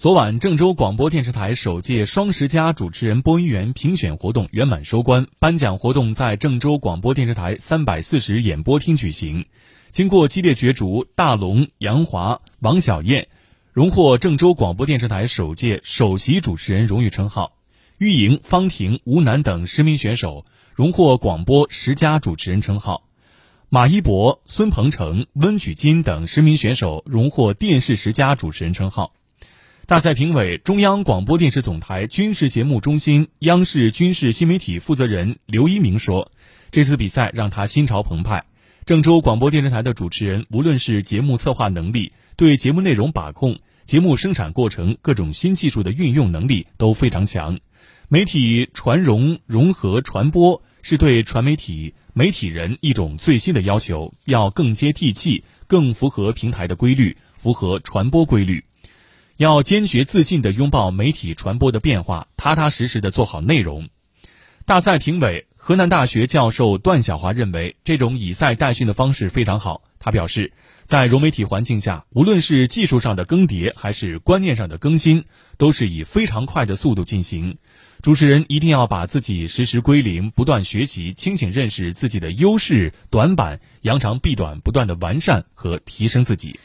昨晚，郑州广播电视台首届“双十佳”主持人播音员评选活动圆满收官。颁奖活动在郑州广播电视台三百四十演播厅举行。经过激烈角逐，大龙、杨华、王小燕荣获郑州广播电视台首届首席主持人荣誉称号；玉莹、方婷、吴楠等十名选手荣获广播十佳主持人称号；马一博、孙鹏程、温举金等十名选手荣获电视十佳主持人称号。大赛评委、中央广播电视总台军事节目中心央视军事新媒体负责人刘一鸣说：“这次比赛让他心潮澎湃。郑州广播电视台的主持人，无论是节目策划能力、对节目内容把控、节目生产过程各种新技术的运用能力都非常强。媒体传融、融合、传播是对传媒体媒体人一种最新的要求，要更接地气，更符合平台的规律，符合传播规律。”要坚决自信地拥抱媒体传播的变化，踏踏实实地做好内容。大赛评委、河南大学教授段小华认为，这种以赛代训的方式非常好。他表示，在融媒体环境下，无论是技术上的更迭，还是观念上的更新，都是以非常快的速度进行。主持人一定要把自己实时归零，不断学习，清醒认识自己的优势、短板，扬长避短，不断的完善和提升自己。